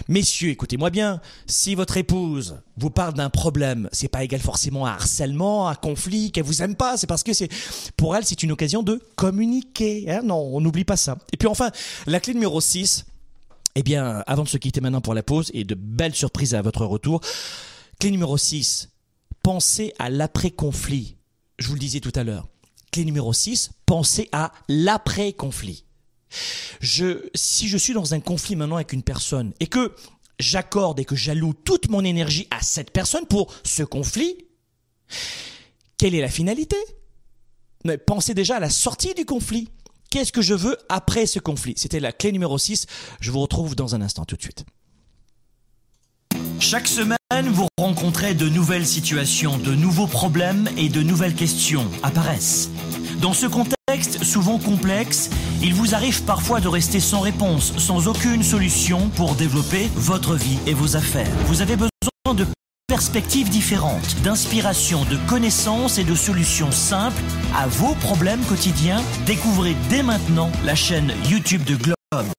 messieurs, écoutez-moi bien. Si votre épouse vous parle d'un problème, c'est pas égal forcément à harcèlement, à conflit, qu'elle vous aime pas. C'est parce que c'est, pour elle, c'est une occasion de communiquer. Hein non, on n'oublie pas ça. Et puis enfin, la clé numéro 6, eh bien, avant de se quitter maintenant pour la pause et de belles surprises à votre retour, clé numéro 6, pensez à l'après-conflit. Je vous le disais tout à l'heure. Clé numéro 6, pensez à l'après-conflit. Si je suis dans un conflit maintenant avec une personne et que j'accorde et que j'alloue toute mon énergie à cette personne pour ce conflit, quelle est la finalité? Pensez déjà à la sortie du conflit. Qu'est-ce que je veux après ce conflit? C'était la clé numéro 6. Je vous retrouve dans un instant tout de suite. Chaque semaine, vous rencontrez de nouvelles situations, de nouveaux problèmes et de nouvelles questions apparaissent. Dans ce contexte souvent complexe, il vous arrive parfois de rester sans réponse, sans aucune solution pour développer votre vie et vos affaires. Vous avez besoin de perspectives différentes, d'inspiration, de connaissances et de solutions simples à vos problèmes quotidiens. Découvrez dès maintenant la chaîne YouTube de Globe.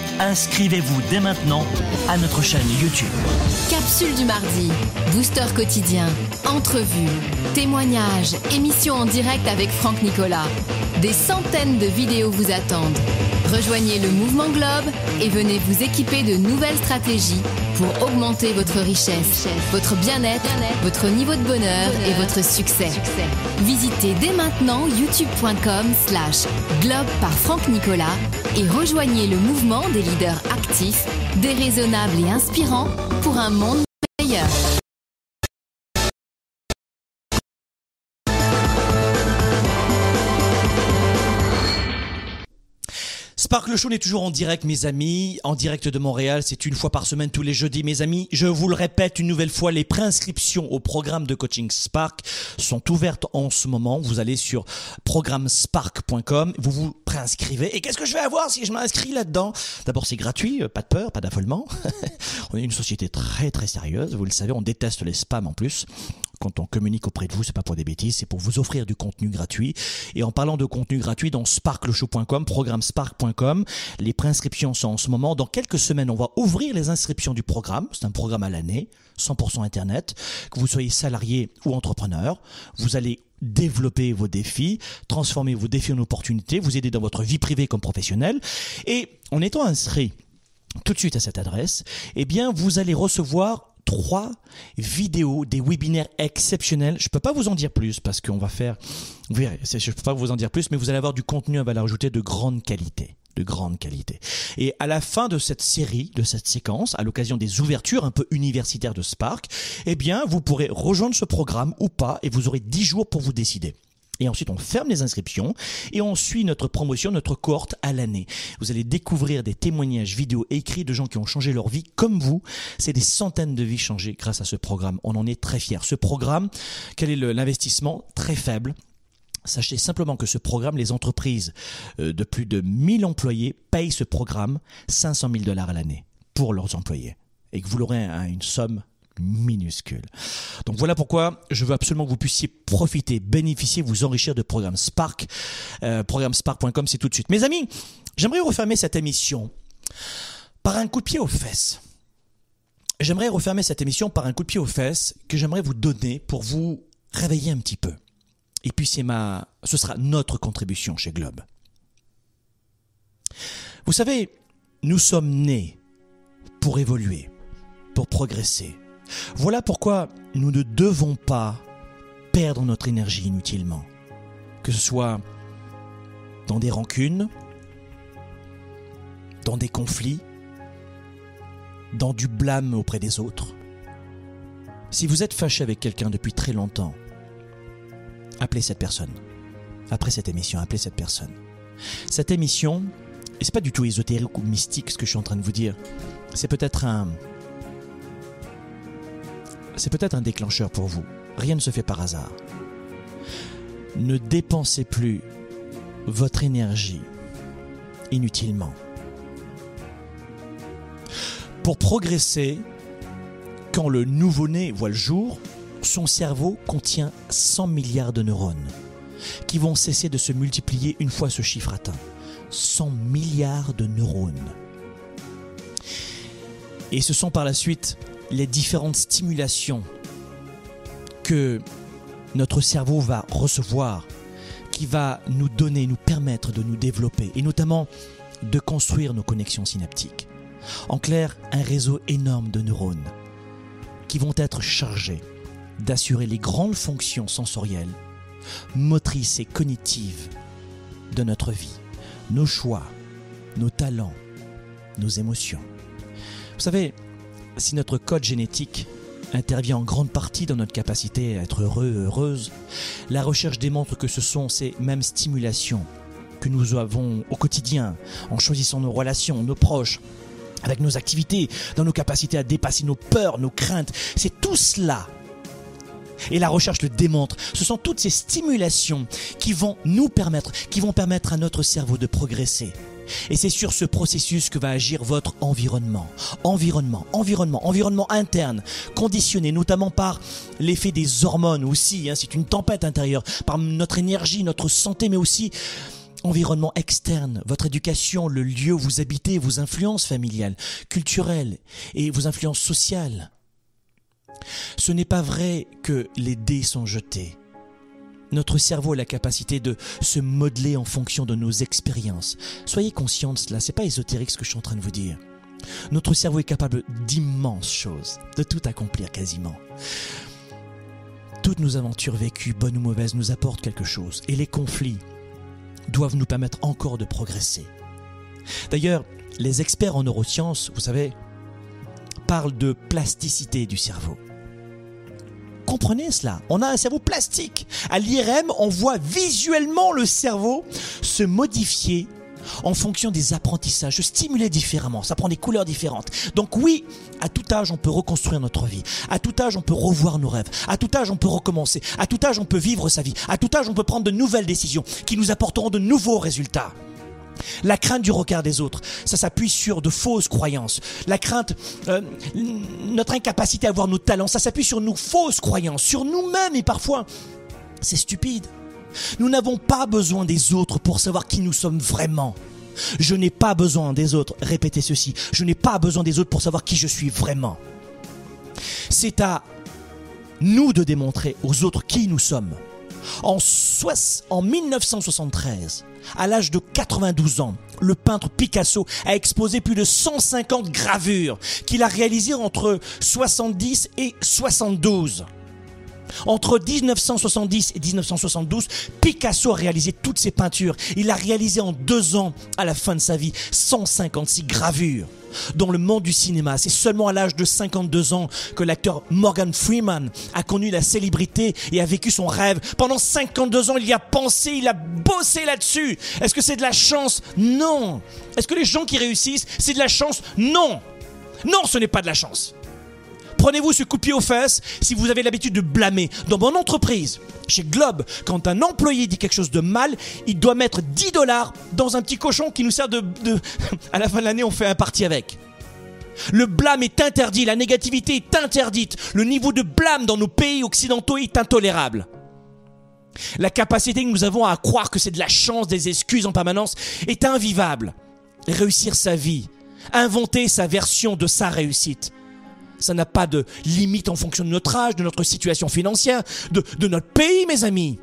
inscrivez-vous dès maintenant à notre chaîne YouTube. Capsule du mardi, booster quotidien, entrevue, témoignages, émission en direct avec Franck Nicolas. Des centaines de vidéos vous attendent. Rejoignez le mouvement Globe et venez vous équiper de nouvelles stratégies pour augmenter votre richesse, votre bien-être, votre niveau de bonheur et votre succès. Visitez dès maintenant youtube.com slash globe par Franck Nicolas et rejoignez le mouvement des leaders actifs, déraisonnables et inspirants pour un monde meilleur. Sparkle Show est toujours en direct, mes amis, en direct de Montréal. C'est une fois par semaine, tous les jeudis, mes amis. Je vous le répète une nouvelle fois, les préinscriptions au programme de coaching Spark sont ouvertes en ce moment. Vous allez sur programmespark.com, vous vous préinscrivez. Et qu'est-ce que je vais avoir si je m'inscris là-dedans? D'abord, c'est gratuit, euh, pas de peur, pas d'affolement. on est une société très très sérieuse, vous le savez, on déteste les spams en plus quand on communique auprès de vous, c'est pas pour des bêtises, c'est pour vous offrir du contenu gratuit. Et en parlant de contenu gratuit, dans sparkleshow.com, programme spark.com, les préinscriptions sont en ce moment. Dans quelques semaines, on va ouvrir les inscriptions du programme. C'est un programme à l'année, 100% Internet. Que vous soyez salarié ou entrepreneur, vous allez développer vos défis, transformer vos défis en opportunités, vous aider dans votre vie privée comme professionnelle. Et en étant inscrit tout de suite à cette adresse, eh bien, vous allez recevoir trois vidéos, des webinaires exceptionnels. Je peux pas vous en dire plus parce qu'on va faire, vous verrez, je peux pas vous en dire plus, mais vous allez avoir du contenu à valeur ajoutée de grande qualité de grande qualité. Et à la fin de cette série, de cette séquence, à l'occasion des ouvertures un peu universitaires de Spark, eh bien, vous pourrez rejoindre ce programme ou pas et vous aurez 10 jours pour vous décider et ensuite on ferme les inscriptions et on suit notre promotion, notre cohorte à l'année. Vous allez découvrir des témoignages vidéo écrits de gens qui ont changé leur vie comme vous. C'est des centaines de vies changées grâce à ce programme. On en est très fiers. Ce programme, quel est l'investissement Très faible. Sachez simplement que ce programme, les entreprises euh, de plus de 1000 employés payent ce programme 500 000 dollars à l'année pour leurs employés et que vous l'aurez à une somme minuscule. Donc voilà pourquoi je veux absolument que vous puissiez profiter, bénéficier, vous enrichir de programme Spark. Euh, programmespark.com, c'est tout de suite. Mes amis, j'aimerais refermer cette émission par un coup de pied aux fesses. J'aimerais refermer cette émission par un coup de pied aux fesses que j'aimerais vous donner pour vous réveiller un petit peu. Et puis c'est ma, ce sera notre contribution chez Globe. Vous savez, nous sommes nés pour évoluer, pour progresser, voilà pourquoi nous ne devons pas perdre notre énergie inutilement, que ce soit dans des rancunes, dans des conflits, dans du blâme auprès des autres. Si vous êtes fâché avec quelqu'un depuis très longtemps, appelez cette personne. Après cette émission, appelez cette personne. Cette émission, et c'est pas du tout ésotérique ou mystique ce que je suis en train de vous dire, c'est peut-être un, c'est peut-être un déclencheur pour vous. Rien ne se fait par hasard. Ne dépensez plus votre énergie inutilement. Pour progresser, quand le nouveau-né voit le jour, son cerveau contient 100 milliards de neurones qui vont cesser de se multiplier une fois ce chiffre atteint. 100 milliards de neurones. Et ce sont par la suite les différentes stimulations que notre cerveau va recevoir, qui va nous donner, nous permettre de nous développer, et notamment de construire nos connexions synaptiques. En clair, un réseau énorme de neurones qui vont être chargés d'assurer les grandes fonctions sensorielles, motrices et cognitives de notre vie, nos choix, nos talents, nos émotions. Vous savez, si notre code génétique intervient en grande partie dans notre capacité à être heureux, heureuse, la recherche démontre que ce sont ces mêmes stimulations que nous avons au quotidien, en choisissant nos relations, nos proches, avec nos activités, dans nos capacités à dépasser nos peurs, nos craintes. C'est tout cela. Et la recherche le démontre. Ce sont toutes ces stimulations qui vont nous permettre, qui vont permettre à notre cerveau de progresser, et c'est sur ce processus que va agir votre environnement. Environnement, environnement, environnement interne, conditionné notamment par l'effet des hormones aussi. Hein, c'est une tempête intérieure, par notre énergie, notre santé, mais aussi environnement externe, votre éducation, le lieu où vous habitez, vos influences familiales, culturelles et vos influences sociales. Ce n'est pas vrai que les dés sont jetés. Notre cerveau a la capacité de se modeler en fonction de nos expériences. Soyez conscients de cela, c'est pas ésotérique ce que je suis en train de vous dire. Notre cerveau est capable d'immenses choses, de tout accomplir quasiment. Toutes nos aventures vécues, bonnes ou mauvaises, nous apportent quelque chose. Et les conflits doivent nous permettre encore de progresser. D'ailleurs, les experts en neurosciences, vous savez, parlent de plasticité du cerveau comprenez cela? On a un cerveau plastique. À l'IRM, on voit visuellement le cerveau se modifier en fonction des apprentissages, se stimuler différemment, ça prend des couleurs différentes. Donc oui, à tout âge, on peut reconstruire notre vie. À tout âge, on peut revoir nos rêves. À tout âge, on peut recommencer. À tout âge, on peut vivre sa vie. À tout âge, on peut prendre de nouvelles décisions qui nous apporteront de nouveaux résultats. La crainte du regard des autres, ça s'appuie sur de fausses croyances. La crainte, euh, notre incapacité à voir nos talents, ça s'appuie sur nos fausses croyances, sur nous-mêmes et parfois, c'est stupide. Nous n'avons pas besoin des autres pour savoir qui nous sommes vraiment. Je n'ai pas besoin des autres, répétez ceci, je n'ai pas besoin des autres pour savoir qui je suis vraiment. C'est à nous de démontrer aux autres qui nous sommes. En, en 1973, à l'âge de 92 ans, le peintre Picasso a exposé plus de 150 gravures qu'il a réalisées entre 70 et 72. Entre 1970 et 1972, Picasso a réalisé toutes ses peintures. Il a réalisé en deux ans, à la fin de sa vie, 156 gravures. Dans le monde du cinéma, c'est seulement à l'âge de 52 ans que l'acteur Morgan Freeman a connu la célébrité et a vécu son rêve. Pendant 52 ans, il y a pensé, il a bossé là-dessus. Est-ce que c'est de la chance? Non. Est-ce que les gens qui réussissent, c'est de la chance? Non. Non, ce n'est pas de la chance. Prenez-vous ce coup pied aux fesses si vous avez l'habitude de blâmer. Dans mon entreprise, chez Globe, quand un employé dit quelque chose de mal, il doit mettre 10 dollars dans un petit cochon qui nous sert de, À la fin de l'année, on fait un parti avec. Le blâme est interdit, la négativité est interdite. Le niveau de blâme dans nos pays occidentaux est intolérable. La capacité que nous avons à croire que c'est de la chance, des excuses en permanence, est invivable. Réussir sa vie, inventer sa version de sa réussite, ça n'a pas de limite en fonction de notre âge, de notre situation financière, de, de notre pays, mes amis.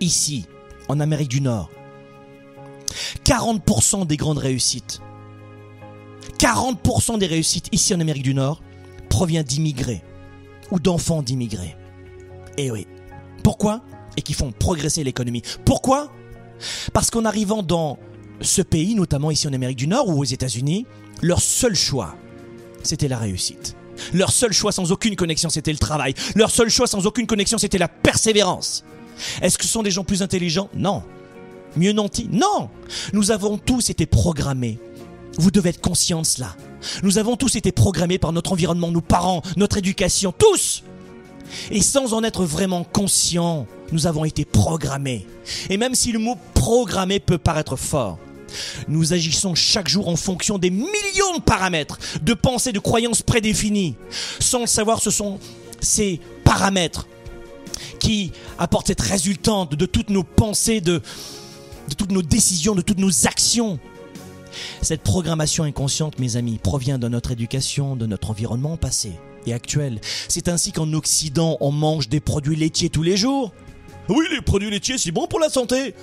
Ici, en Amérique du Nord, 40% des grandes réussites, 40% des réussites ici en Amérique du Nord provient d'immigrés ou d'enfants d'immigrés. Et eh oui. Pourquoi? Et qui font progresser l'économie. Pourquoi? Parce qu'en arrivant dans ce pays, notamment ici en Amérique du Nord ou aux États-Unis, leur seul choix, c'était la réussite. Leur seul choix sans aucune connexion, c'était le travail. Leur seul choix sans aucune connexion, c'était la persévérance. Est-ce que ce sont des gens plus intelligents? Non. Mieux nantis? Non. Nous avons tous été programmés. Vous devez être conscient de cela. Nous avons tous été programmés par notre environnement, nos parents, notre éducation, tous. Et sans en être vraiment conscients, nous avons été programmés. Et même si le mot programmé peut paraître fort, nous agissons chaque jour en fonction des millions de paramètres, de pensées, de croyances prédéfinies. Sans le savoir, ce sont ces paramètres qui apportent cette résultante de toutes nos pensées, de, toutes nos décisions, de toutes nos actions. Cette programmation inconsciente, mes amis, provient de notre éducation, de notre environnement passé et actuel. C'est ainsi qu'en Occident, on mange des produits laitiers tous les jours. Oui, les produits laitiers, c'est bon pour la santé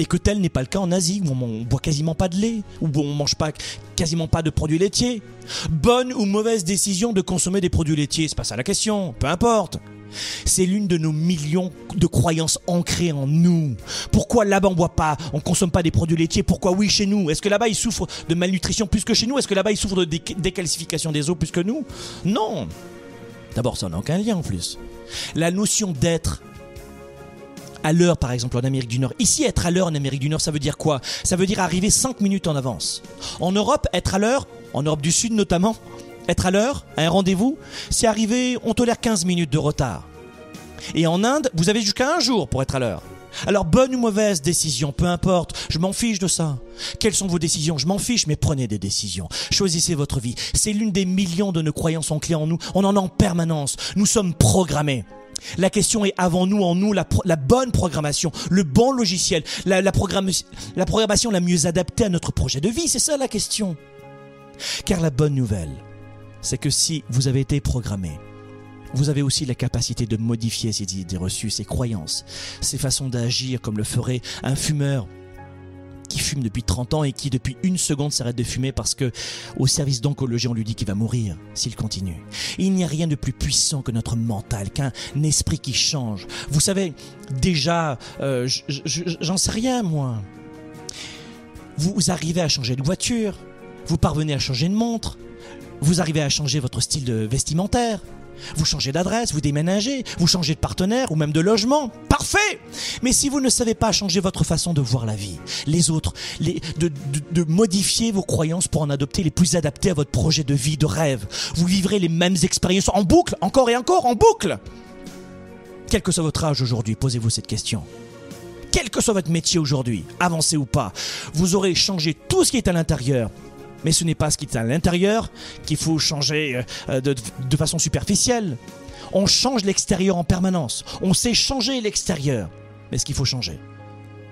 et que tel n'est pas le cas en Asie, où on, boit quasiment pas de lait, où on mange pas quasiment pas de produits laitiers. Bonne ou mauvaise décision de consommer des produits laitiers, c'est pas ça la question, peu importe. C'est l'une de nos millions de croyances ancrées en nous. Pourquoi là-bas on boit pas, on consomme pas des produits laitiers? Pourquoi oui chez nous? Est-ce que là-bas ils souffrent de malnutrition plus que chez nous? Est-ce que là-bas ils souffrent de décalcification des eaux plus que nous? Non. D'abord ça n'a aucun lien en plus. La notion d'être à l'heure par exemple en Amérique du Nord. Ici, être à l'heure en Amérique du Nord, ça veut dire quoi? Ça veut dire arriver 5 minutes en avance. En Europe, être à l'heure, en Europe du Sud notamment, être à l'heure à un rendez-vous, c'est arriver, on tolère 15 minutes de retard. Et en Inde, vous avez jusqu'à un jour pour être à l'heure. Alors bonne ou mauvaise décision, peu importe, je m'en fiche de ça. Quelles sont vos décisions? Je m'en fiche, mais prenez des décisions. Choisissez votre vie. C'est l'une des millions de nos croyances ancrées en nous. On en a en permanence. Nous sommes programmés. La question est avant nous en nous la, bonne programmation, le bon logiciel, la, la programmation la mieux adaptée à notre projet de vie. C'est ça la question. Car la bonne nouvelle, c'est que si vous avez été programmé, vous avez aussi la capacité de modifier ces idées reçues, ces croyances, ces façons d'agir comme le ferait un fumeur qui fume depuis 30 ans et qui depuis une seconde s'arrête de fumer parce que au service d'oncologie on lui dit qu'il va mourir s'il continue. Il n'y a rien de plus puissant que notre mental, qu'un esprit qui change. Vous savez, déjà, euh, j'en sais rien moi. Vous arrivez à changer de voiture, vous parvenez à changer de montre, vous arrivez à changer votre style de vestimentaire, Vous changez d'adresse, vous déménagez, vous changez de partenaire ou même de logement. Parfait Mais si vous ne savez pas changer votre façon de voir la vie, les autres, de, modifier vos croyances pour en adopter les plus adaptés à votre projet de vie, de rêve, vous vivrez les mêmes expériences en boucle, encore et encore, en boucle Quel que soit votre âge aujourd'hui, posez-vous cette question quel que soit votre métier aujourd'hui, avancé ou pas, vous aurez changé tout ce qui est à l'intérieur. Mais ce n'est pas ce qui est à l'intérieur qu'il faut changer euh, de, de façon superficielle. On change l'extérieur en permanence. On sait changer l'extérieur. Mais ce qu'il faut changer,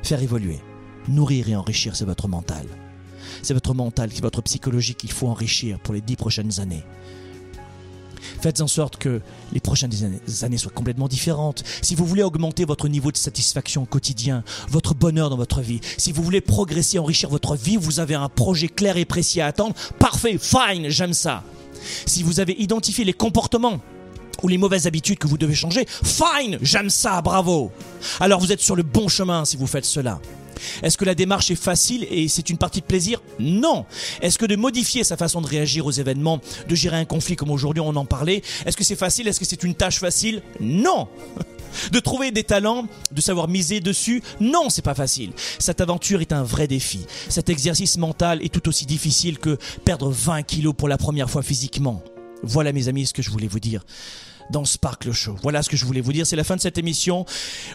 faire évoluer, nourrir et enrichir, c'est votre mental. C'est votre mental, c'est votre psychologie qu'il faut enrichir pour les dix prochaines années. Faites en sorte que les prochaines années soient complètement différentes. Si vous voulez augmenter votre niveau de satisfaction au quotidien, votre bonheur dans votre vie, si vous voulez progresser, enrichir votre vie, vous avez un projet clair et précis à attendre. Parfait, fine, j'aime ça. Si vous avez identifié les comportements ou les mauvaises habitudes que vous devez changer, fine, j'aime ça, bravo. Alors vous êtes sur le bon chemin si vous faites cela. Est-ce que la démarche est facile et c'est une partie de plaisir? Non. Est-ce que de modifier sa façon de réagir aux événements, de gérer un conflit comme aujourd'hui on en parlait, est-ce que c'est facile? Est-ce que c'est une tâche facile? Non. De trouver des talents, de savoir miser dessus, non, c'est pas facile. Cette aventure est un vrai défi. Cet exercice mental est tout aussi difficile que perdre 20 kilos pour la première fois physiquement. Voilà mes amis ce que je voulais vous dire dans Sparkle Show. Voilà ce que je voulais vous dire. C'est la fin de cette émission.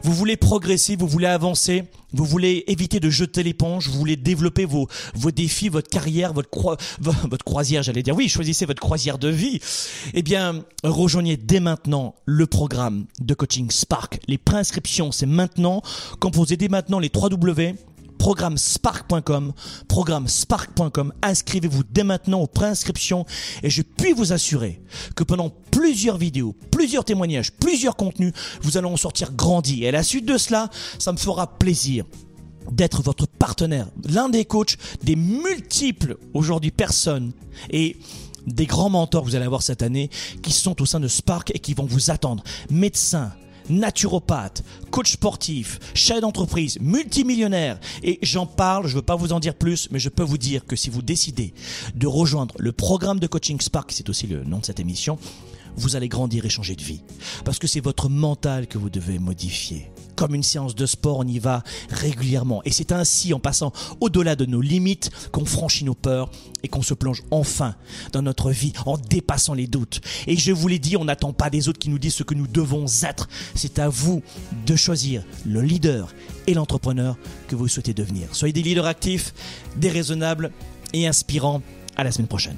Vous voulez progresser, vous voulez avancer, vous voulez éviter de jeter l'éponge, vous voulez développer vos, vos défis, votre carrière, votre, croi, votre croisière, j'allais dire. Oui, choisissez votre croisière de vie. Eh bien, rejoignez dès maintenant le programme de coaching Spark. Les préinscriptions, c'est maintenant. Composez dès maintenant les 3 W programme spark.com, programme spark.com. Inscrivez-vous dès maintenant aux préinscriptions et je puis vous assurer que pendant plusieurs vidéos, plusieurs témoignages, plusieurs contenus, vous allons en sortir grandi. Et à la suite de cela, ça me fera plaisir d'être votre partenaire, l'un des coachs des multiples aujourd'hui personnes et des grands mentors que vous allez avoir cette année qui sont au sein de Spark et qui vont vous attendre. Médecins, naturopathe, coach sportif, chef d'entreprise, multimillionnaire. Et j'en parle, je ne veux pas vous en dire plus, mais je peux vous dire que si vous décidez de rejoindre le programme de coaching Spark, c'est aussi le nom de cette émission, vous allez grandir et changer de vie. Parce que c'est votre mental que vous devez modifier. Comme une séance de sport, on y va régulièrement. Et c'est ainsi, en passant au-delà de nos limites, qu'on franchit nos peurs et qu'on se plonge enfin dans notre vie en dépassant les doutes. Et je vous l'ai dit, on n'attend pas des autres qui nous disent ce que nous devons être. C'est à vous de choisir le leader et l'entrepreneur que vous souhaitez devenir. Soyez des leaders actifs, déraisonnables et inspirants. À la semaine prochaine.